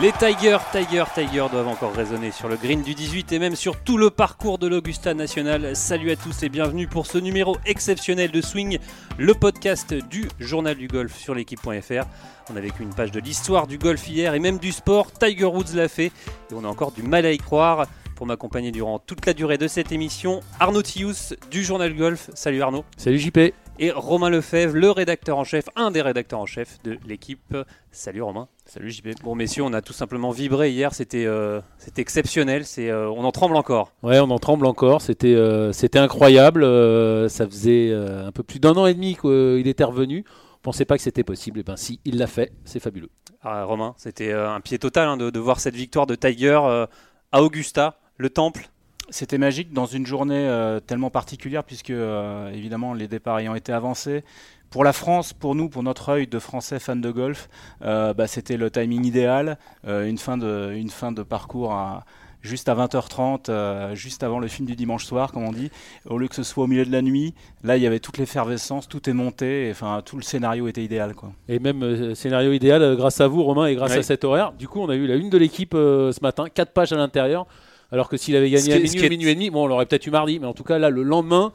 Les Tigers, Tigers, Tigers doivent encore résonner sur le green du 18 et même sur tout le parcours de l'Augusta National. Salut à tous et bienvenue pour ce numéro exceptionnel de Swing, le podcast du journal du golf sur l'équipe.fr. On a vécu une page de l'histoire du golf hier et même du sport. Tiger Woods l'a fait et on a encore du mal à y croire. Pour m'accompagner durant toute la durée de cette émission, Arnaud Thius du journal golf. Salut Arnaud. Salut JP. Et Romain Lefebvre, le rédacteur en chef, un des rédacteurs en chef de l'équipe. Salut Romain. Salut JP. Bon messieurs, on a tout simplement vibré hier, c'était euh, c'était exceptionnel, c'est euh, on en tremble encore. Ouais, on en tremble encore, c'était euh, c'était incroyable, euh, ça faisait euh, un peu plus d'un an et demi qu'il était revenu. On pensait pas que c'était possible, et ben si, il l'a fait, c'est fabuleux. Ah, Romain, c'était euh, un pied total hein, de, de voir cette victoire de Tiger euh, à Augusta, le temple. C'était magique dans une journée euh, tellement particulière puisque euh, évidemment les départs ayant été avancés. Pour la France, pour nous, pour notre œil de Français fans de golf, euh, bah, c'était le timing idéal, euh, une, fin de, une fin de parcours à, juste à 20h30, euh, juste avant le film du dimanche soir, comme on dit, au lieu que ce soit au milieu de la nuit. Là, il y avait toute l'effervescence, tout est monté, et, enfin tout le scénario était idéal. Quoi. Et même euh, scénario idéal euh, grâce à vous Romain et grâce à cet horaire. Du coup, on a eu la une de l'équipe euh, ce matin, 4 pages à l'intérieur. Alors que s'il avait gagné à minuit minuit et demi, bon, on l'aurait peut-être eu mardi, mais en tout cas là, le lendemain,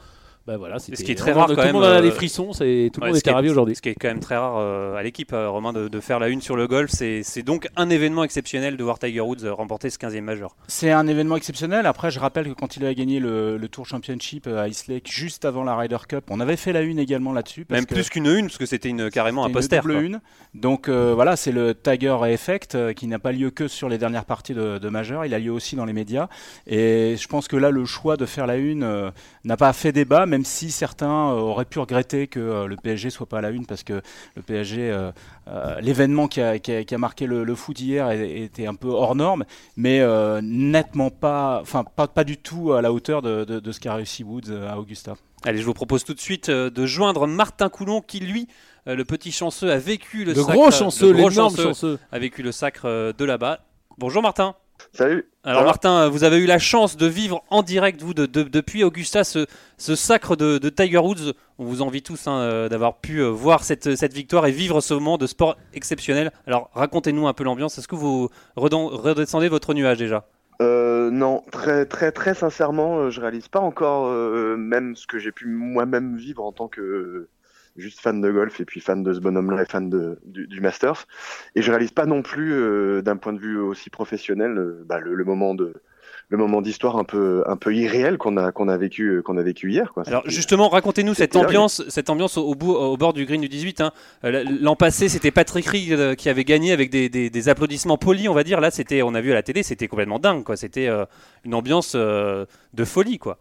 bah voilà. Ce qui est très rare Tout quand le même, monde en a euh, les frissons, c'est tout le Ouais, monde ce qui était est- ravi aujourd'hui. Ce qui est quand même très rare euh, à l'équipe, euh, Romain, de, de faire la une sur le golf. C'est donc un événement exceptionnel de voir Tiger Woods euh, remporter ce 15e majeur. C'est un événement exceptionnel. Après, je rappelle que quand il a gagné le, le Tour Championship euh, à Ice Lake, juste avant la Ryder Cup, on avait fait la une également là-dessus. Même que plus qu'une une, parce que c'était une, carrément un c'était une poster. double quoi. une. Donc euh, voilà, c'est le Tiger Effect euh, qui n'a pas lieu que sur les dernières parties de, de majeur. Il a lieu aussi dans les médias. Et je pense que là, le choix de faire la une euh, n'a pas fait débat, même si certains euh, auraient pu regretter que euh, le PSG soit pas à la une, parce que le PSG, euh, euh, l'événement qui a, qui a- qui a marqué le, le foot hier était un peu hors norme, mais euh, nettement pas, enfin pas, pas du tout à la hauteur de, de- de ce qu'a réussi Woods à Augusta. Allez, je vous propose tout de suite de joindre Martin Coulon, qui lui, le petit chanceux, a vécu le, Le sacre, gros chanceux, le gros chanceux, chanceux. a vécu le sacre de là-bas. Bonjour Martin. Salut. Alors Martin, vous avez eu la chance de vivre en direct, vous, de- de- depuis Augusta, ce, ce sacre de, de Tiger Woods. On vous envie tous hein, euh, d'avoir pu euh, voir cette, cette victoire et vivre ce moment de sport exceptionnel. Alors racontez-nous un peu l'ambiance. Est-ce que vous redescendez votre nuage déjà? Euh, non, très très très sincèrement, je réalise pas encore euh, même ce que j'ai pu moi-même vivre en tant que juste fan de golf et puis fan de ce bonhomme-là et fan de, du, du Masters. Et je réalise pas non plus euh, d'un point de vue aussi professionnel euh, bah, le, le moment de le moment d'histoire un peu un peu irréel qu'on a qu'on a vécu euh, qu'on a vécu hier quoi. Alors justement, racontez-nous cette ambiance, cette ambiance au, bout, au bord du green du 18. hein. Euh, L'an passé, c'était Patrick Reed qui avait gagné avec des, des- des applaudissements polis, on va dire. Là, c'était, on a vu à la télé, c'était complètement dingue, quoi. C'était euh, une ambiance euh, de folie, quoi.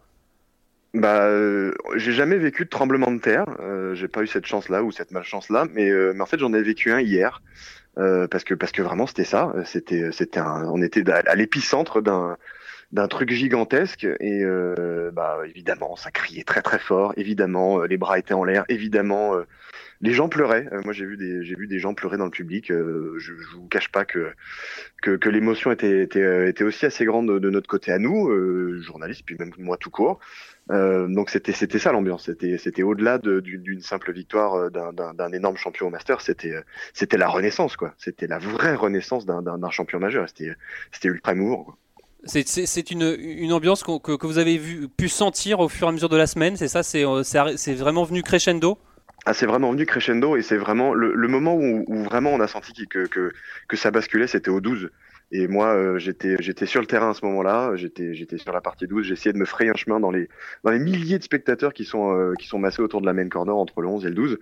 Bah, euh, j'ai jamais vécu de tremblement de terre. Euh, j'ai pas eu cette chance-là ou cette malchance-là, mais, euh, mais en fait j'en ai vécu un hier euh, parce que parce que vraiment c'était ça. C'était c'était un, on était à, l'épicentre d'un d'un truc gigantesque et euh, bah évidemment ça criait très très fort. Évidemment euh, les bras étaient en l'air. Évidemment euh, les gens pleuraient. Euh, moi j'ai vu des j'ai vu des gens pleurer dans le public. Euh, je, je vous cache pas que que, que l'émotion était, était euh, était aussi assez grande de, de notre côté à nous euh, journalistes puis même moi tout court. Euh, donc c'était c'était ça l'ambiance. C'était c'était au-delà de- d'une simple victoire euh, d'un- énorme champion au Master. C'était euh, c'était la renaissance quoi. C'était la vraie renaissance d'un champion majeur. C'était c'était ultra émouvant. quoi. C'est- une, une ambiance que, que vous avez vu, pu sentir au fur et à mesure de la semaine. C'est ça, c'est vraiment venu crescendo? Ah, c'est vraiment venu crescendo et c'est vraiment le, le moment où, où vraiment on a senti que, que, que ça basculait, c'était au 12. Et moi, euh, j'étais sur le terrain à ce moment-là, j'étais j'étais sur la partie 12, j'essayais de me frayer un chemin dans les dans les milliers de spectateurs qui sont euh, qui sont massés autour de la main corner entre le 11 et le 12.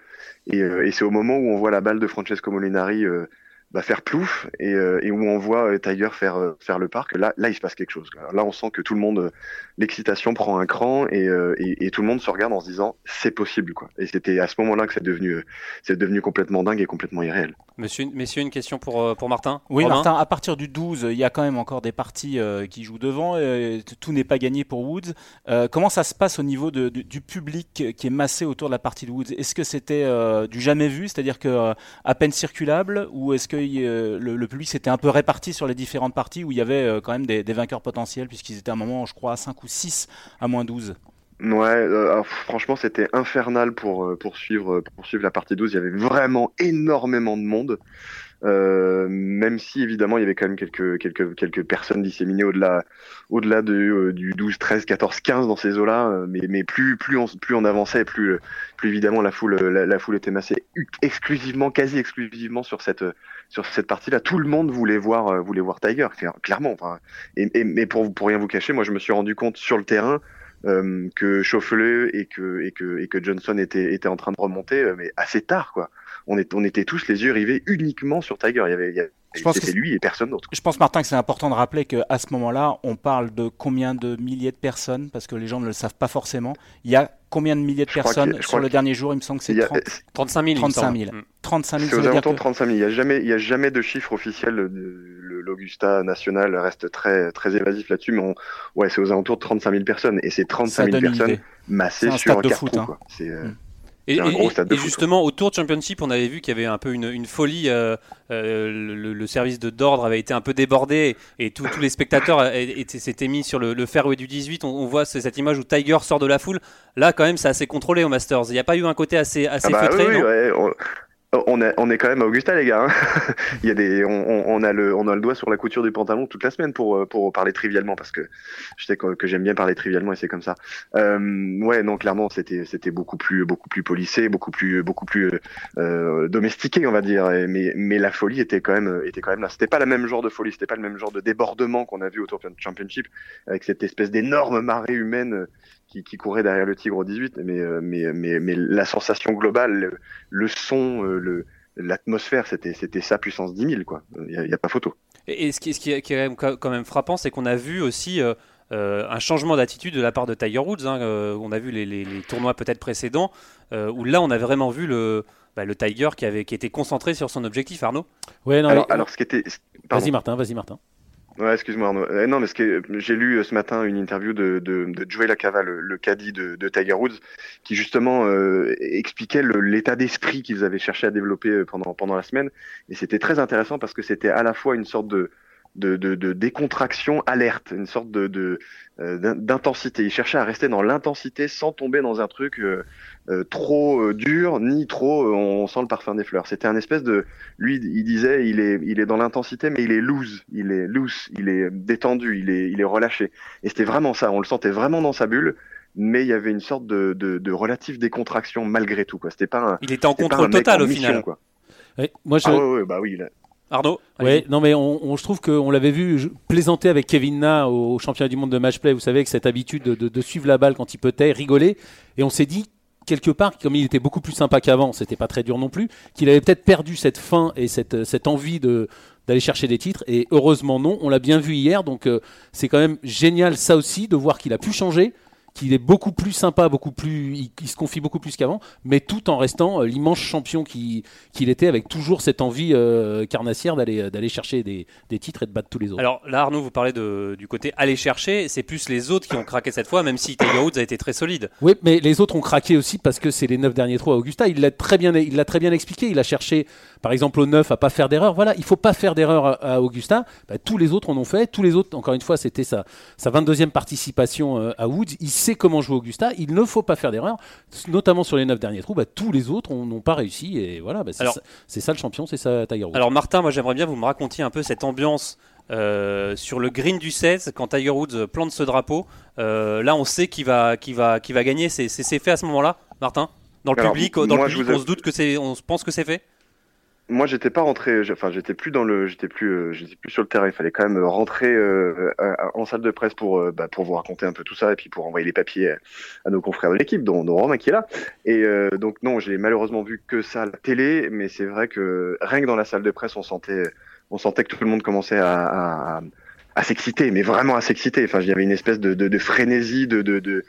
Et, euh, et c'est au moment où on voit la balle de Francesco Molinari euh, bah, faire plouf et, euh, et où on voit euh, Tiger faire euh, faire le parc. Là, là, il se passe quelque chose. Là, on sent que tout le monde, l'excitation prend un cran et, euh, et, et tout le monde se regarde en se disant c'est possible quoi. Et c'était à ce moment-là que c'est devenu c'est devenu complètement dingue et complètement irréel. Monsieur, messieurs, une question pour, pour Martin? Oui, Romain? Martin, à partir du 12, il y a quand même encore des parties euh, qui jouent devant. euh, tout n'est pas gagné pour Woods. Euh, comment ça se passe au niveau de- du, du public qui est massé autour de la partie de Woods? Est-ce que c'était euh, du jamais vu, c'est-à-dire que euh, à peine circulable, ou est-ce que le, le public s'était un peu réparti sur les différentes parties où il y avait euh, quand même des, vainqueurs potentiels, puisqu'ils étaient à un moment, je crois, à 5 ou 6 à moins 12 Ouais, euh, franchement, c'était infernal pour, euh, pour, suivre, pour suivre la partie 12. Il y avait vraiment énormément de monde. Euh, même si évidemment il y avait quand même quelques quelques quelques personnes disséminées au-delà au-delà de, euh, du 12, 13, 14, 15 dans ces eaux-là, euh, mais mais plus plus on plus on avançait, plus plus évidemment la foule la, foule était massée exclusivement quasi exclusivement sur cette sur cette partie-là. Tout le monde voulait voir voulait voir Tiger clairement. Enfin, et, mais pour pour rien vous cacher, moi je me suis rendu compte sur le terrain que Chauffleux et que, et, que, et que Johnson était, était en train de remonter, mais assez tard, quoi. On, est, on était tous les yeux rivés uniquement sur Tiger. Il y avait, il y avait je pense que c'est lui et personne d'autre. Je pense, Martin, que c'est important de rappeler qu'à ce moment-là, on parle de combien de milliers de personnes, parce que les gens ne le savent pas forcément. Il y a combien de milliers de personnes sur le dernier jour? Il me semble que c'est 35 000. 35 000. 35 000 c'est aux alentours de 35 000. Il n'y a, jamais, il y a jamais de chiffre officiel. L'Augusta national reste très, très évasif là-dessus, mais on, ouais, c'est aux alentours de 35 000 personnes. Et c'est 35 000 personnes massées sur un de foot. Hein. C'est. Euh, mm. Et, justement, au Tour Championship, on avait vu qu'il y avait un peu une, folie. Euh, euh, le, service de d'ordre avait été un peu débordé et tous les spectateurs s'étaient mis sur le, fairway du 18. On, voit cette image où Tiger sort de la foule. Là, quand même, c'est assez contrôlé au Masters. Il n'y a pas eu un côté assez, assez ah bah feutré. On, on est quand même à Augusta, les gars. Hein. Il y a des, on, a le, on a le doigt sur la couture du pantalon toute la semaine pour, euh, pour parler trivialement parce que je sais que, j'aime bien parler trivialement et c'est comme ça. Euh, ouais, non, clairement, c'était, c'était beaucoup plus, beaucoup plus polissé, beaucoup plus, beaucoup plus euh, domestiqué, on va dire. mais, mais la folie était quand même, était quand même là. C'était pas le même genre de folie, c'était pas le même genre de débordement qu'on a vu au Tour Championship avec cette espèce d'énorme marée humaine qui, courait derrière le Tigre au 18, mais, euh, mais, mais, mais la sensation globale, le, son, euh, le, l'atmosphère, c'était, c'était ça puissance 10 000, quoi. Il n'y a, pas photo. Et, ce, qui, ce qui, est, quand même frappant, c'est qu'on a vu aussi euh, un changement d'attitude de la part de Tiger Woods. Hein, on a vu les, les, tournois peut-être précédents, où là, on a vraiment vu le, bah, le Tiger qui, avait, qui était concentré sur son objectif, Arnaud? Ouais, non, alors, alors, ce qui était. Vas-y, Martin, vas-y, Martin. Ouais, excuse-moi Arnaud. Euh, non, mais j'ai lu euh, ce matin une interview de, de, de Joey Lacava, le, le caddie de, de, Tiger Woods, qui justement euh, expliquait l'état d'esprit qu'ils avaient cherché à développer pendant, pendant la semaine. Et c'était très intéressant parce que c'était à la fois une sorte de, de, de, de décontraction alerte, une sorte de, de d'intensité. Il cherchait à rester dans l'intensité sans tomber dans un truc euh, trop euh, dur ni trop euh, on sent le parfum des fleurs. C'était un espèce de lui il disait il est il est dans l'intensité mais il est loose, il est loose, il est détendu, il est il est relâché. Et c'était vraiment ça, on le sentait vraiment dans sa bulle mais il y avait une sorte de, de, de relative décontraction malgré tout quoi. C'était pas Il était en contrôle total au final quoi. moi je... Ah ouais, bah oui, Arnaud Ouais, non mais on, je trouve qu'on l'avait vu plaisanter avec Kevin Na au, championnat du monde de match play, vous savez, avec cette habitude de, de, de suivre la balle quand il peut rigoler. Et on s'est dit, quelque part, comme il était beaucoup plus sympa qu'avant, c'était pas très dur non plus, qu'il avait peut-être perdu cette faim et cette, cette envie de d'aller chercher des titres. Et heureusement non on l'a bien vu hier. Donc euh, c'est quand même génial ça aussi de voir qu'il a pu changer qu'il est beaucoup plus sympa, beaucoup plus, il, se confie beaucoup plus qu'avant, mais tout en restant euh, l'immense champion qu'il était, avec toujours cette envie euh, carnassière d'aller d'aller chercher des, des, titres et de battre tous les autres. Alors là, Arnaud, vous parlez de, du côté aller chercher, c'est plus les autres qui ont craqué cette fois, même si Tiger Woods a été très solide. Oui, mais les autres ont craqué aussi parce que c'est les neuf derniers trous à Augusta. Il l'a très bien, il l'a très bien expliqué. Il a cherché, par exemple, au neuf à pas faire d'erreur. Voilà, il faut pas faire d'erreur à, Augusta. Bah, tous les autres en ont fait. Tous les autres, encore une fois, c'était sa, sa 22e participation euh, à Woods. Il sait comment jouer Augusta. Il ne faut pas faire d'erreur, notamment sur les 9 derniers trous. Bah, tous les autres n'ont pas réussi. Et voilà, bah, c'est ça, le champion, c'est ça Tiger Woods. Alors Martin, moi j'aimerais bien vous me racontiez un peu cette ambiance. Euh, sur le green du 16, quand Tiger Woods plante ce drapeau, euh, là on sait qu'il va, va, va gagner. C'est fait à ce moment-là, Martin? Dans le public, dans le public on se doute que c'est, on pense que c'est fait? Moi, j'étais pas rentré. Enfin, j'étais plus dans le, j'étais plus, euh, j'étais plus sur le terrain. Il fallait quand même rentrer euh, en salle de presse pour, euh, bah, pour vous raconter un peu tout ça et puis pour envoyer les papiers à nos confrères de l'équipe, dont, dont Romain qui est là. Et donc non, j'ai malheureusement vu que ça à la télé, mais c'est vrai que rien que dans la salle de presse, on sentait, on sentait que tout le monde commençait à, à, à s'exciter, mais vraiment à s'exciter. Enfin, il y avait une espèce de, de, de frénésie, de, de, de,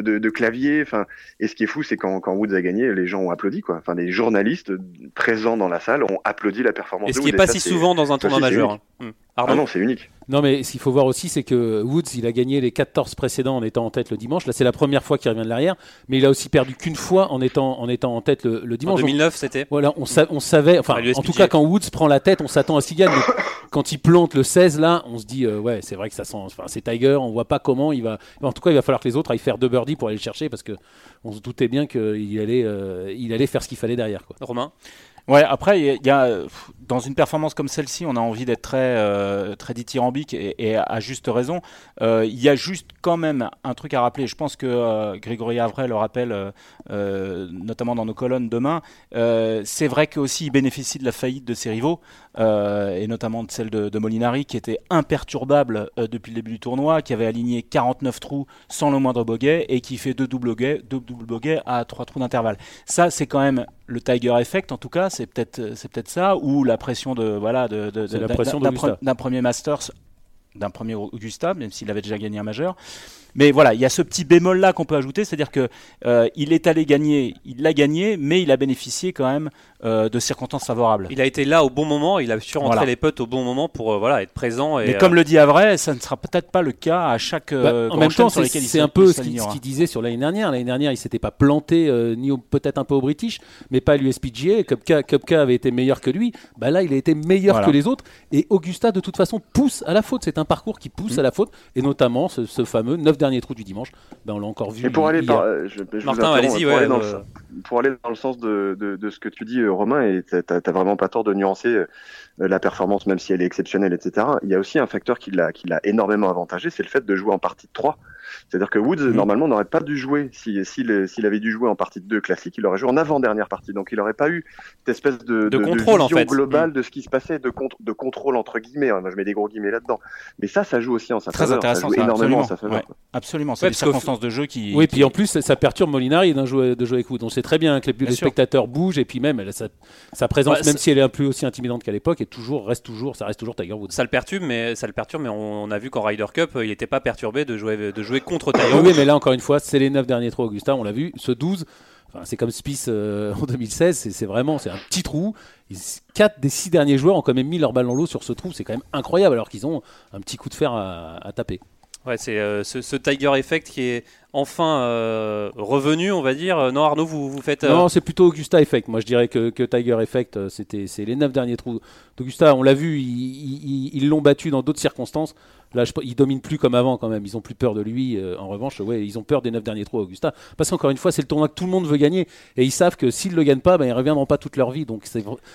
de clavier. Enfin, et ce qui est fou, c'est quand, quand Woods a gagné, les gens ont applaudi quoi. Enfin, les journalistes présents dans la salle ont applaudi la performance. Et ce qui n'est pas si souvent dans un tournoi majeur. Ah non, c'est unique. Non, mais ce qu'il faut voir aussi, c'est que Woods, il a gagné les 14 précédents en étant en tête le dimanche. Là, c'est la première fois qu'il revient de l'arrière, mais il a aussi perdu qu'une fois en étant, en étant en tête le, dimanche. En 2009, c'était. Voilà, on, on savait, enfin, en tout cas, quand Woods prend la tête, on s'attend à ce qu'il gagne. quand il plante le 16, là, on se dit, euh, ouais, c'est vrai que ça sent. Enfin, c'est Tiger, on voit pas comment il va. En tout cas, il va falloir que les autres aillent faire deux birdies pour aller le chercher parce que on se doutait bien qu'il allait, euh, il allait faire ce qu'il fallait derrière. Quoi. Romain? Ouais, après, il y, a dans une performance comme celle-ci, on a envie d'être très, euh, très dithyrambique et, à juste raison. Euh, il y a juste quand même un truc à rappeler. Je pense que euh, Grégory Avray le rappelle, notamment dans nos colonnes demain. c'est vrai qu'aussi il bénéficie de la faillite de ses rivaux, et notamment de celle de, Molinari, qui était imperturbable depuis le début du tournoi, qui avait aligné 49 trous sans le moindre bogey et qui fait deux doubles bogeys, deux doubles bogeys à trois trous d'intervalle. Ça, c'est quand même le Tiger Effect en tout cas, c'est peut-être c'est peut-être ça ou la pression de voilà de, d'un premier Masters, d'un premier Augusta, même s'il avait déjà gagné un majeur. Mais voilà, il y a ce petit bémol là qu'on peut ajouter, c'est-à-dire que euh, il est allé gagner, il l'a gagné, mais il a bénéficié quand même euh, de circonstances favorables. Il a été là au bon moment, il a su rentrer les potes au bon moment pour euh, voilà être présent. Et, mais comme le dit Avray, ça ne sera peut-être pas le cas à chaque. Bah, en même temps, c'est un peu ce qu'il disait sur l'année dernière. L'année dernière, il s'était pas planté ni peut-être un peu au British, mais pas à l'USPGA. Kupka, avait été meilleur que lui. Bah là, il a été meilleur que les autres. Et Augusta, de toute façon, pousse à la faute. C'est un parcours qui pousse mm. à la faute, et notamment ce, ce fameux 9 dernier trou du dimanche, ben on l'a encore vu. Et pour aller, Martin, allez-y, pour, aller dans le, pour aller dans le sens de, de, de ce que tu dis, euh, Romain, et t'as vraiment pas tort de nuancer euh, la performance, même si elle est exceptionnelle, etc. Il y a aussi un facteur qui l'a qui l'a énormément avantagé, c'est le fait de jouer en partie de 3. C'est-à-dire que Woods, mhm. normalement, n'aurait pas dû jouer. S'il si, s'il avait dû jouer en partie de 2 classique, il aurait joué en avant-dernière partie. Donc, il n'aurait pas eu cette espèce de, de, contrôle, vision en fait. globale de ce qui se passait, de, de contrôle, entre guillemets. Moi, je mets des gros guillemets là-dedans. Mais ça, ça joue aussi en sa Très faveur. Intéressant, ça joue énormément absolument. en sa faveur. absolument. C'est des circonstances de jeu qui. Oui, puis en plus, ça perturbe Molinari de jouer, de jouer avec Woods. On sait très bien que les, spectateurs bougent et puis même sa, présence, même si elle est un peu aussi intimidante qu'à l'époque, est toujours, reste toujours, ça reste toujours Tiger Woods. Ça le perturbe, mais, ça le perturbe, mais on, a vu qu'en Ryder Cup, il n'était pas perturbé de jouer, de jouer contre Tiger Woods là, encore une fois, c'est les 9 derniers trous Augustin, on l'a vu. Ce 12, c'est comme Spice euh, en 2016, c'est vraiment c'est un petit trou. 4 des 6 derniers joueurs ont quand même mis leur balle dans l'eau sur ce trou, c'est quand même incroyable alors qu'ils ont un petit coup de fer à, taper. Ouais, c'est euh, ce, Tiger Effect qui est enfin euh, revenu, on va dire. Non, Arnaud, vous, vous faites. Non, c'est plutôt Augusta Effect. Moi, je dirais que, Tiger Effect, c'était c'est les 9 derniers trous d'Augusta. On l'a vu, ils l'ont battu dans d'autres circonstances. Là, je, il domine plus comme avant quand même. Ils ont plus peur de lui. Euh, en revanche, ouais, ils ont peur des 9 derniers trous Augusta. Parce qu'encore une fois, c'est le tournoi que tout le monde veut gagner. Et ils savent que s'ils le gagnent pas, ben, ils reviendront pas toute leur vie. Donc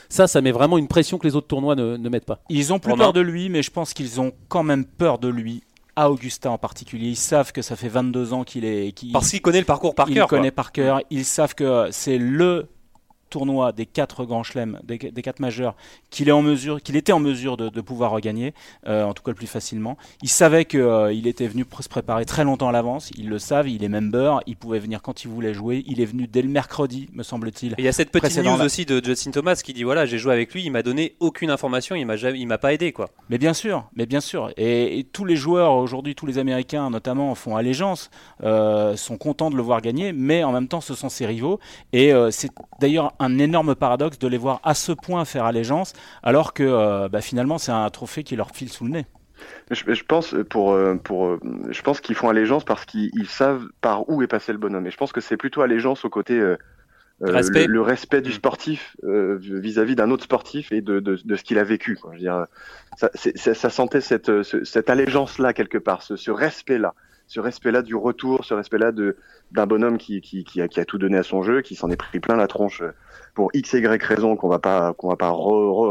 ça, ça met vraiment une pression que les autres tournois ne, mettent pas. Ils ont plus peur de lui, mais je pense qu'ils ont quand même peur de lui à Augusta en particulier. Ils savent que ça fait 22 ans qu'il est. Parce qu'il connaît le parcours par cœur. Il connaît par cœur. Ils savent que c'est le tournoi des quatre grands chelems, des, quatre majeurs, qu'il est en mesure, qu'il était en mesure de, pouvoir regagner, euh, en tout cas le plus facilement. Il savait qu'il euh, était venu se préparer très longtemps à l'avance. Il le savait, il est member, il pouvait venir quand il voulait jouer. Il est venu dès le mercredi, me semble-t-il. Il y a cette petite news aussi de Justin Thomas qui dit voilà, j'ai joué avec lui, il m'a donné aucune information, il m'a il m'a pas aidé quoi. Mais bien sûr, mais bien sûr. Et, tous les joueurs aujourd'hui, tous les Américains notamment font allégeance, euh, sont contents de le voir gagner, mais en même temps ce sont ses rivaux. Et c'est d'ailleurs un énorme paradoxe de les voir à ce point faire allégeance, alors que euh, bah, finalement c'est un trophée qui leur file sous le nez. Je, pense pour, euh, pour, euh, je pense qu'ils font allégeance parce qu'ils savent par où est passé le bonhomme. Et je pense que c'est plutôt allégeance au côté respect. Le, respect du sportif vis-à-vis d'un autre sportif et de, de, ce qu'il a vécu. Quoi. Je veux dire, ça, ça sentait cette, cette allégeance-là quelque part, ce, ce respect-là ce respect-là du retour, ce respect-là d'un bonhomme qui, qui, a, tout donné à son jeu, qui s'en est pris plein la tronche pour x y raison qu'on va pas qu'on va pas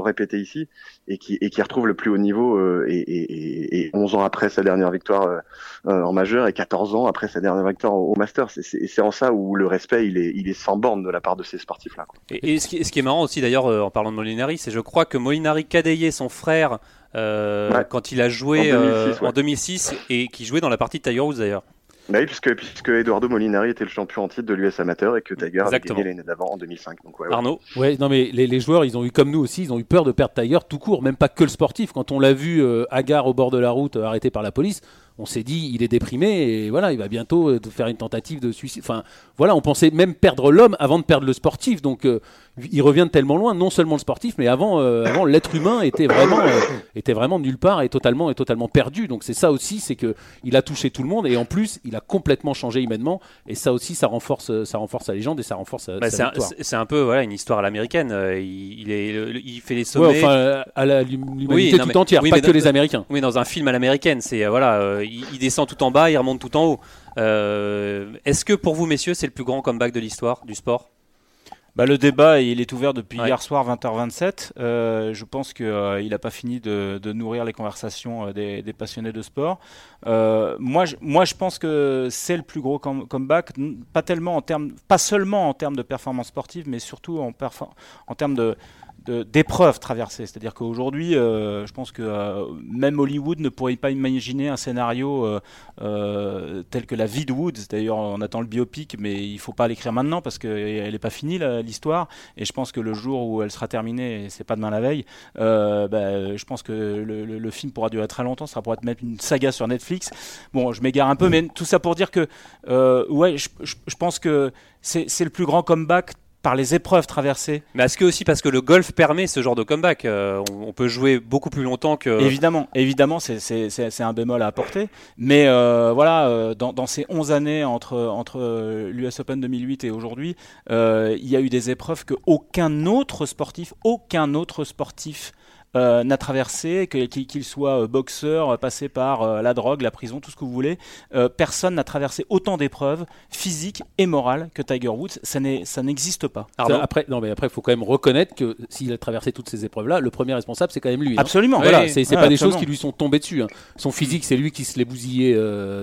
répéter ici et qui et qui retrouve le plus haut niveau euh, et, et, et, 11 ans après sa dernière victoire euh, euh, en majeur et 14 ans après sa dernière victoire au, Masters. C'est en ça où le respect il est il est sans borne de la part de ces sportifs là Et, ce, qui, ce, qui, est marrant aussi d'ailleurs en parlant de Molinari c'est je crois que Molinari cadayait son frère quand il a joué en 2006, et qui jouait dans la partie de Tiger Woods d'ailleurs. Bah oui, puisque, puisque Eduardo Molinari était le champion en titre de l'US amateur et que Tiger avait gagné l'année d'avant en 2005. Donc ouais, Arnaud Ouais, non mais les, les, joueurs, ils ont eu comme nous aussi, ils ont eu peur de perdre Tiger tout court, même pas que le sportif. Quand on l'a vu euh, Agar au bord de la route, euh, arrêté par la police, on s'est dit il est déprimé et voilà il va bientôt euh, faire une tentative de suicide. Enfin voilà on pensait même perdre l'homme avant de perdre le sportif donc euh, il revient de tellement loin non seulement le sportif mais avant euh, avant l'être humain était vraiment était vraiment nulle part et totalement et totalement perdu. Donc c'est ça aussi c'est que il a touché tout le monde et en plus il a complètement changé humainement. Et ça aussi ça renforce ça renforce sa légende et ça renforce bah, sa c'est un, peu voilà une histoire à l'américaine. Il, est il fait les sommets. enfin à l'humanité tout entière pas que les Américains. oui dans un film à l'américaine c'est voilà il, descend tout en bas, il remonte tout en haut. Euh, est-ce que pour vous, messieurs, c'est le plus grand comeback de l'histoire du sport? Bah, Le débat, il est ouvert depuis hier soir 20h27. Euh, je pense qu'il euh, n'a pas fini de, nourrir les conversations des, passionnés de sport. moi, je, moi, je pense que c'est le plus gros comeback, pas, tellement en termes, pas seulement en termes de performance sportive, mais surtout en, en termes de d'épreuves traversées. C'est-à-dire qu'aujourd'hui, euh, je pense que euh, même Hollywood ne pourrait pas imaginer un scénario euh, tel que la vie de Woods. D'ailleurs, on attend le biopic, mais il ne faut pas l'écrire maintenant parce qu'elle n'est pas finie l'histoire. Et je pense que le jour où elle sera terminée, et c'est pas demain la veille, bah, je pense que le, film pourra durer très longtemps. Ça pourra être même une saga sur Netflix. Bon, je m'égare un peu, mais tout ça pour dire que, ouais, je pense que c'est le plus grand comeback par les épreuves traversées. Mais est-ce que aussi parce que le golf permet ce genre de comeback euh, on, peut jouer beaucoup plus longtemps que. Évidemment, évidemment, c'est un bémol à apporter. Mais euh, voilà, euh, dans, ces 11 années entre, entre l'US Open 2008 et aujourd'hui, il y a eu des épreuves que aucun autre sportif, aucun autre sportif euh, n'a traversé, qu'il soit euh, boxeur, euh, passé par la drogue, la prison, tout ce que vous voulez, personne n'a traversé autant d'épreuves physiques et morales que Tiger Woods. Ça n'existe pas. après, non, mais après, il faut quand même reconnaître que s'il a traversé toutes ces épreuves-là, le premier responsable, c'est quand même lui. Hein. Absolument. Voilà, c'est pas des choses qui lui sont tombées dessus. Hein. Son physique, c'est lui qui se l'est bousillé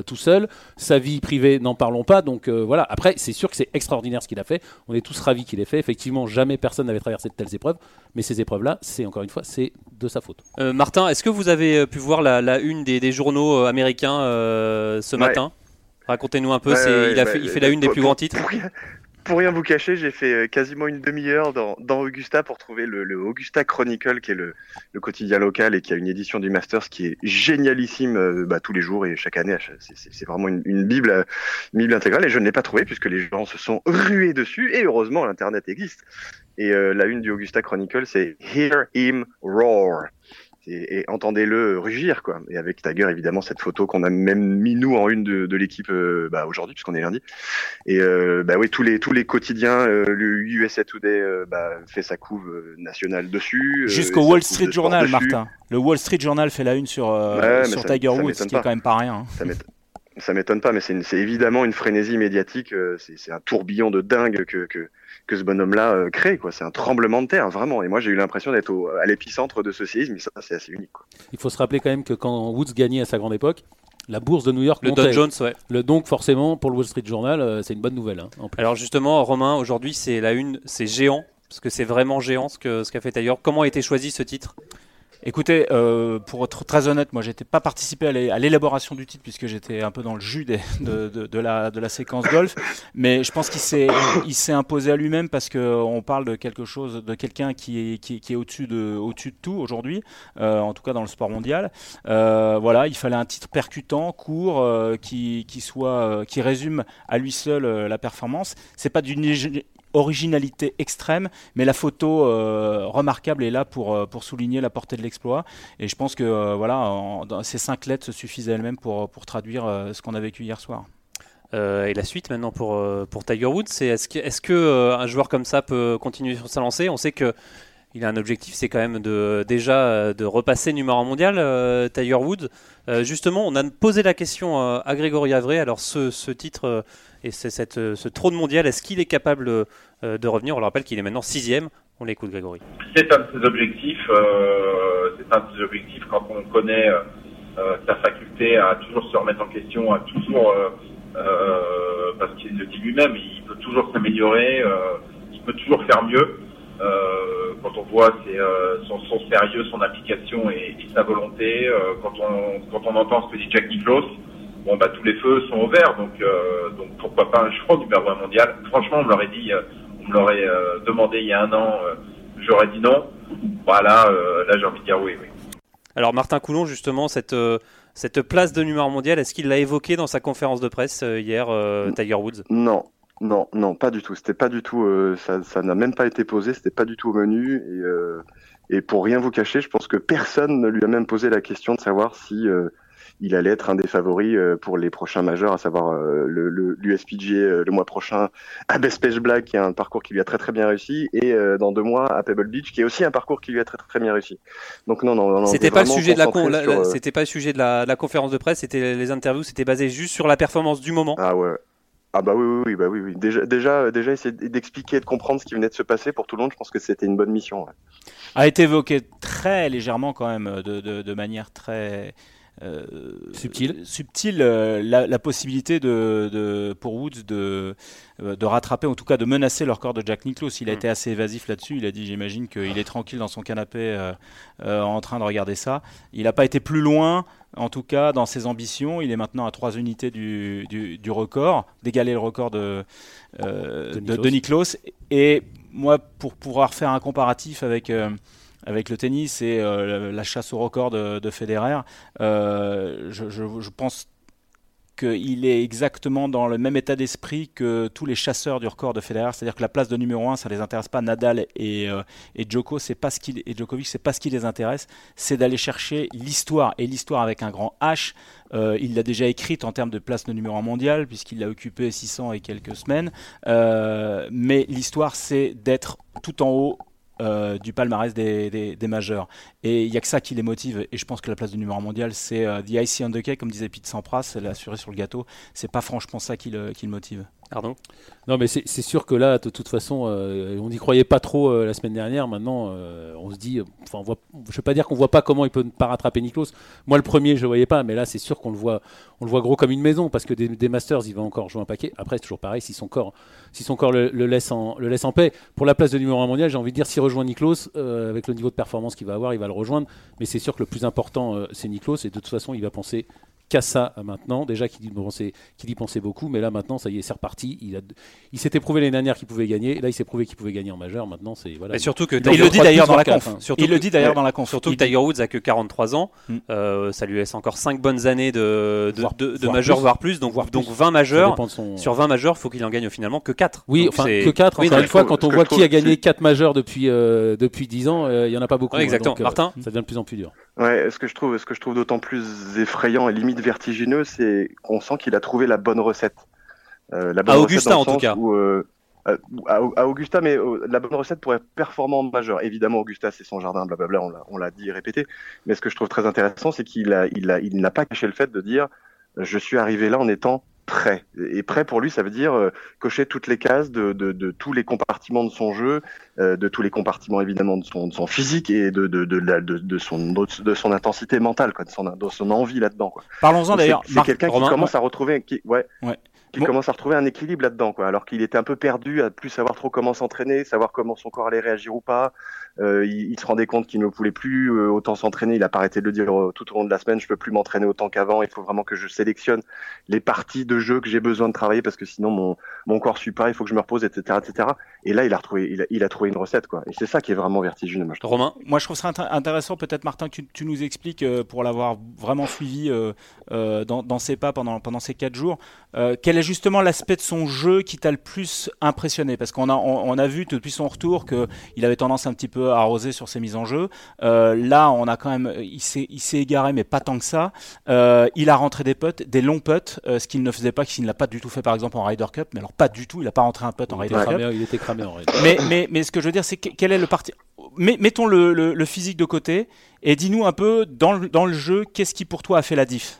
tout seul. Sa vie privée, n'en parlons pas. Donc voilà. Après, c'est sûr que c'est extraordinaire ce qu'il a fait. On est tous ravis qu'il ait fait. Effectivement, jamais personne n'avait traversé de telles épreuves. Mais ces épreuves-là, c'est encore une fois, c'est de sa faute. Euh, Martin, est-ce que vous avez euh, pu voir la, une des, journaux euh, américains ce matin? Racontez-nous un peu, il, a fait, il fait la une des plus grands titres. Pour rien, vous cacher, j'ai fait quasiment une demi-heure dans, Augusta pour trouver le, Augusta Chronicle, qui est le, quotidien local et qui a une édition du Masters qui est génialissime bah, tous les jours et chaque année. C'est vraiment une, bible, une bible intégrale et je ne l'ai pas trouvé puisque les gens se sont rués dessus et heureusement l'Internet existe. Et euh, la une du Augusta Chronicle, c'est Hear him roar. Et, entendez-le rugir, quoi. Et avec Tiger, évidemment, cette photo qu'on a même mis nous en une de, de l'équipe euh, bah, aujourd'hui, puisqu'on est lundi. Et euh, bah oui, tous les tous les quotidiens, le USA Today bah, fait sa couve nationale dessus. Jusqu'au Wall Street Journal, Martin. Le Wall Street Journal fait la une sur sur Tiger Woods, ce qui est quand même pas rien. Hein. Ça m'étonne pas, mais c'est évidemment une frénésie médiatique. C'est un tourbillon de dingue que, que que ce bonhomme-là euh, crée. Quoi. C'est un tremblement de terre, vraiment. Et moi, j'ai eu l'impression d'être à l'épicentre de ce séisme, mais ça, c'est assez unique. Quoi. Il faut se rappeler quand même que quand Woods gagnait à sa grande époque, la bourse de New York le Dow Jones, ouais. Le donc forcément pour le Wall Street Journal, euh, c'est une bonne nouvelle. Hein, Alors justement, Romain, aujourd'hui c'est la une, c'est géant parce que c'est vraiment géant ce que ce qu'a fait ailleurs. Comment a été choisi ce titre? Écoutez, euh, pour être très honnête, moi j'étais pas participé à l'élaboration du titre puisque j'étais un peu dans le jus de, de, la, de la séquence golf, mais je pense qu'il s'est il s'est imposé à lui-même parce qu'on parle de quelque chose, de quelqu'un qui est, qui, est au-dessus de, au-dessus de tout aujourd'hui, euh, en tout cas dans le sport mondial. Euh, voilà, il fallait un titre percutant, court, qui, qui soit, qui résume à lui seul la performance. C'est pas d'une originalité extrême, mais la photo euh, remarquable est là pour, euh, pour souligner la portée de l'exploit. Et je pense que euh, voilà, ces cinq lettres suffisent elles-mêmes pour, pour traduire ce qu'on a vécu hier soir. et la suite maintenant pour, pour Tiger Woods, c'est est-ce que, est que joueur comme ça peut continuer sur sa lancée? On sait que il a un objectif, c'est quand même de déjà de repasser numéro 1 mondial, Tiger Woods. justement, on a posé la question à Grégory Avray. Alors ce, ce titre et c'est euh, ce trône mondial, est-ce qu'il est capable euh, de revenir? On le rappelle qu'il est maintenant sixième. On l'écoute, Grégory. C'est un de ses objectifs. Euh, c'est un de ses objectifs quand on connaît sa faculté à toujours se remettre en question, à toujours, parce qu'il le dit lui-même, il peut toujours s'améliorer, il peut toujours faire mieux. quand on voit son, sérieux, son application et, sa volonté, quand, on, quand on entend ce que dit Jack Nicklaus, bon bah tous les feux sont au vert, donc euh, donc pourquoi pas un choix numéro 1 mondial. Franchement, on me l'aurait dit, euh, on me l'aurait euh, demandé il y a un an, j'aurais dit non. Voilà, là j'ai envie de dire oui, oui. Alors Martin Coulon, justement, cette cette place de numéro mondial, est-ce qu'il l'a évoqué dans sa conférence de presse hier, Tiger Woods? Non, non, non, pas du tout. C'était pas du tout. ça, n'a même pas été posé. C'était pas du tout au menu. Et, et pour rien vous cacher, je pense que personne ne lui a même posé la question de savoir si il allait être un des favoris euh, pour les prochains majeurs, à savoir euh, le, l'USPGA euh, le mois prochain à Best Black, qui est un parcours qui lui a très très bien réussi, et dans deux mois à Pebble Beach, qui est aussi un parcours qui lui a très très bien réussi. Donc non, non, non. C'était pas le sujet de la, c'était pas le sujet de la, conférence de presse, c'était les interviews, c'était basé juste sur la performance du moment. Ah ouais. Ah bah oui, oui, oui, bah oui, oui. Déjà, déjà, déjà essayer d'expliquer, de comprendre ce qui venait de se passer pour tout le monde, je pense que c'était une bonne mission. A été évoqué très légèrement quand même, de, de, de manière très euh, subtil, subtil euh, la, possibilité de, pour Woods de, euh, de rattraper, en tout cas de menacer le record de Jack Nicklaus. Il a mm. été assez évasif là-dessus. Il a dit, j'imagine qu'il est tranquille dans son canapé en train de regarder ça. Il n'a pas été plus loin. En tout cas, dans ses ambitions, il est maintenant à 3 unités du, du, record, d'égaler le record de, de, de, Et moi, pour pouvoir faire un comparatif avec, avec le tennis et euh, la chasse au record de, de Federer, euh, je, pense qu'il est exactement dans le même état d'esprit que tous les chasseurs du record de Federer, c'est-à-dire que la place de numéro 1, ça les intéresse pas. Nadal et, euh, et, pas ce qui, Djokovic, c'est pas ce qui les intéresse, c'est d'aller chercher l'histoire et l'histoire avec un grand H. il l'a déjà écrite en termes de place de numéro 1 mondial puisqu'il l'a occupé 600 et quelques semaines. mais l'histoire, c'est d'être tout en haut euh, du palmarès des, majeurs. Et il n'y a que ça qui les motive. Et je pense que la place du numéro mondial, c'est euh, the icing on the cake, comme disait Pete Sampras, c'est l'assuré sur le gâteau. C'est pas franchement ça qui le, qui le motive. Pardon Non, mais c'est sûr que là, de toute façon, euh, on n'y croyait pas trop euh, la semaine dernière. Maintenant, euh, on se dit, enfin, on voit, je ne vais pas dire qu'on voit pas comment il peut ne pas rattraper Niklos. Moi, le premier, je ne voyais pas, mais là, c'est sûr qu'on le voit, on le voit gros comme une maison parce que des, Masters, il va encore jouer un paquet. Après, c'est toujours pareil, si son corps, si son corps le, laisse en, le laisse en paix. Pour la place de numéro 1 mondial, j'ai envie de dire, s'il rejoint Niklos, avec le niveau de performance qu'il va avoir, il va le rejoindre. Mais c'est sûr que le plus important, c'est Niklos, et de toute façon, il va penser qu'à ça maintenant. Déjà qu'il y pensait beaucoup, mais là maintenant, ça y est, c'est reparti. Il, a, il s'était prouvé l'année dernière qu'il pouvait gagner. Là, il s'est prouvé qu'il pouvait gagner en majeur. Maintenant, c'est voilà. Et surtout que il le dit d'ailleurs dans la conf. il le dit d'ailleurs dans la conf. Surtout que Tiger Woods a que 43 ans. Hmm. Euh, ça lui laisse encore 5 bonnes années de, de, de, majeur, voire plus. Donc, donc 20 majeurs. Sur 20 majeurs, faut qu'il en gagne finalement que 4. Oui, enfin que 4. Encore une fois, quand on voit qui a gagné 4 majeurs depuis euh, depuis 10 ans, euh, il y en a pas beaucoup. Exactement. Martin, ça devient de plus en plus dur. Ouais, ce que je trouve, ce que je trouve d'autant plus effrayant et limite vertigineux, c'est qu'on sent qu'il a trouvé la bonne recette. Euh, la bonne à Augusta en tout cas. Euh, à, Augusta, mais euh, la bonne recette pour être performant majeur. Évidemment, Augusta, c'est son jardin, blablabla, on l'a dit et répété. Mais ce que je trouve très intéressant, c'est qu'il a, il a, il n'a pas caché le fait de dire, je suis arrivé là en étant prêt. Et prêt pour lui, ça veut dire euh, cocher toutes les cases de, de, de, tous les compartiments de son jeu, euh, de tous les compartiments évidemment de son, de son physique et de, de, son, de son intensité mentale, quoi, de, son, de son envie là-dedans. Parlons-en d'ailleurs. C'est quelqu'un qui commence à retrouver, qui, ouais, ouais. Qui commence à retrouver un équilibre là-dedans, quoi. Alors qu'il était un peu perdu, à plus savoir trop comment s'entraîner, savoir comment son corps allait réagir ou pas, euh, il, se rendait compte qu'il ne pouvait plus euh, autant s'entraîner. Il a pas arrêté de le dire euh, tout au long de la semaine. Je peux plus m'entraîner autant qu'avant. Il faut vraiment que je sélectionne les parties de jeu que j'ai besoin de travailler parce que sinon mon, mon corps suit pas. Il faut que je me repose, etc., etc. Et là, il a retrouvé, il a, il a trouvé une recette, quoi. Et c'est ça qui est vraiment vertigineux. Moi, je Romain, moi, je trouve ça intéressant, peut-être Martin, que tu, nous expliques pour l'avoir vraiment suivi dans, dans, ses pas pendant pendant ces quatre jours. quel est justement l'aspect de son jeu qui t'a le plus impressionné Parce qu'on a on, on, a vu depuis son retour que il avait tendance un petit peu arrosé sur ses mises en jeu. Euh, là, on a quand même, il s'est, il s'est égaré, mais pas tant que ça. Euh, il a rentré des putts, des longs putts, euh, ce qu'il ne faisait pas, qu'il ne l'a pas du tout fait par exemple en Ryder Cup. Mais alors pas du tout, il n'a pas rentré un putt en Ryder Cup. il était cramé en Ryder. Mais, mais, mais ce que je veux dire, c'est quel est le parti. Mettons le, le, physique de côté et dis-nous un peu dans le, dans le jeu, qu'est-ce qui pour toi a fait la diff?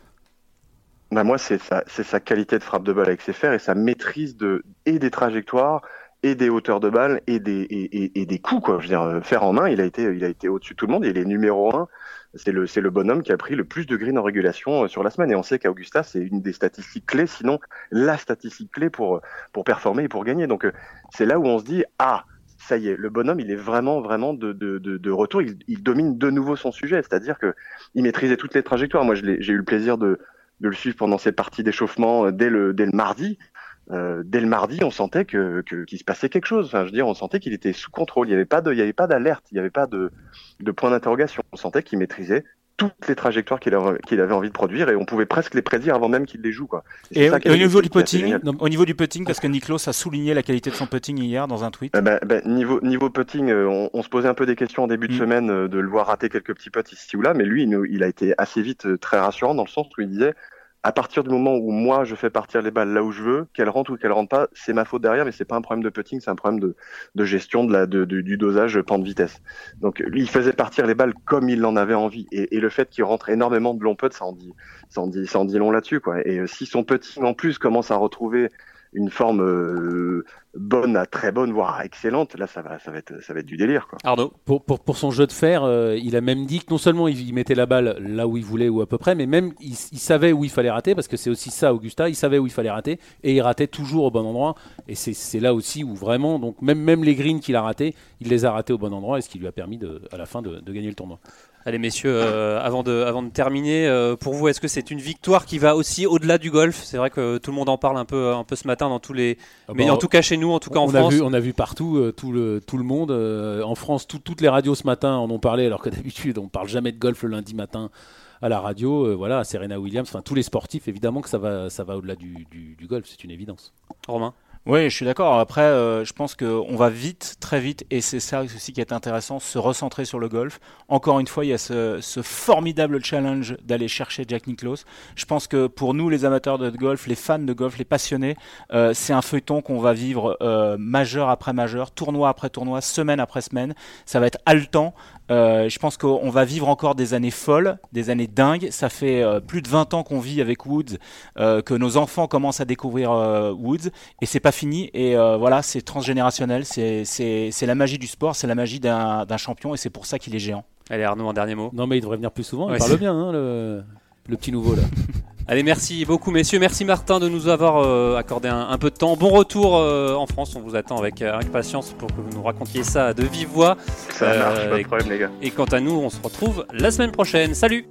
Bah moi, c'est sa, sa qualité de frappe de balle avec ses fers et sa maîtrise de, et des trajectoires et des hauteurs de balle et des, et, des coups quoi. Je veux dire, euh, faire en main, il a été, il a été au-dessus de tout le monde. Il est numéro un. C'est le, c'est le bonhomme qui a pris le plus de green en régulation euh, sur la semaine. Et on sait qu'Augusta, c'est une des statistiques clés, sinon la statistique clé pour pour performer et pour gagner. Donc euh, c'est là où on se dit ah ça y est, le bonhomme, il est vraiment, vraiment de, de, de, retour. Il, il, domine de nouveau son sujet, c'est-à-dire que il maîtrisait toutes les trajectoires. Moi, j'ai eu le plaisir de, de le suivre pendant ses parties d'échauffement dès le, dès le mardi. Euh, dès le mardi, on sentait que qu'il se passait quelque chose. Enfin, je veux dire, on sentait qu'il était sous contrôle. Il n'y avait pas de, il y avait pas d'alerte, il n'y avait pas de, de point d'interrogation. On sentait qu'il maîtrisait toutes les trajectoires qu'il avait, qu'il avait envie de produire et on pouvait presque les prédire avant même qu'il les joue. Quoi. Et, au, niveau du putting, au niveau du putting, parce que Niklos a souligné la qualité de son putting hier dans un tweet. Ben, niveau, niveau putting, euh, on, se posait un peu des questions en début de mm. semaine euh, de le voir rater quelques petits putts ici ou là, mais lui, il, il a été assez vite très rassurant dans le sens où il disait à partir du moment où moi je fais partir les balles là où je veux, qu'elles rentrent ou qu'elles rentrent pas, c'est ma faute derrière, mais c'est pas un problème de putting, c'est un problème de, de gestion de la, de, du dosage pente vitesse. Donc il faisait partir les balles comme il en avait envie, et, et le fait qu'il rentre énormément de long putt, ça en dit, ça en dit, ça en dit long là-dessus quoi. Et euh, si son putting en plus commence à retrouver une forme euh, bonne à très bonne, voire excellente, là ça va, ça va être, ça va être du délire. Quoi. Arnaud Pour, pour, pour son jeu de fer, euh, il a même dit que non seulement il, il mettait la balle là où il voulait ou à peu près, mais même il, il savait où il fallait rater, parce que c'est aussi ça, Augusta, il savait où il fallait rater, et il ratait toujours au bon endroit. Et c'est c'est là aussi où vraiment, donc même, même les greens qu'il a ratés, il les a ratés au bon endroit, et ce qui lui a permis de, à la fin de, de gagner le tournoi. Allez messieurs, euh, avant, de, avant de terminer, euh, pour vous, est-ce que c'est une victoire qui va aussi au-delà du golf? C'est vrai que tout le monde en parle un peu, un peu ce matin dans tous les... Mais bah, en tout cas chez nous, en tout cas en on France. A vu, on a vu partout euh, tout, le, tout le monde. en France, tout- toutes les radios ce matin en ont parlé, alors que d'habitude, on parle jamais de golf le lundi matin à la radio. Euh, voilà, Serena Williams, enfin tous les sportifs, évidemment que ça va, ça va au-delà du, du- du golf, c'est une évidence. Romain? Oui, je suis d'accord. Après, euh, je pense qu'on va vite, très vite, et c'est ça aussi qui est intéressant, se recentrer sur le golf. Encore une fois, il y a ce, formidable challenge d'aller chercher Jack Nicklaus. Je pense que pour nous, les amateurs de golf, les fans de golf, les passionnés, euh, c'est un feuilleton qu'on va vivre euh, majeur après majeur, tournoi après tournoi, semaine après semaine. Ça va être haletant. Euh, je pense qu'on va vivre encore des années folles, des années dingues. Ça fait euh, plus de 20 ans qu'on vit avec Woods, euh, que nos enfants commencent à découvrir euh, Woods, et c'est pas fini. Et euh, voilà, c'est transgénérationnel, c'est la magie du sport, c'est la magie d'un champion, et c'est pour ça qu'il est géant. Allez Arnaud, un dernier mot. Non, mais il devrait venir plus souvent. Ouais, il parle c'est- bien, hein, le, le petit nouveau là. Allez, merci beaucoup messieurs, merci Martin de nous avoir euh, accordé un, un peu de temps. Bon retour euh, en France, on vous attend avec euh, impatience pour que vous nous racontiez ça de vive voix. Ça Euh, marche, pas de problème les gars. Et quant à nous, on se retrouve la semaine prochaine. Salut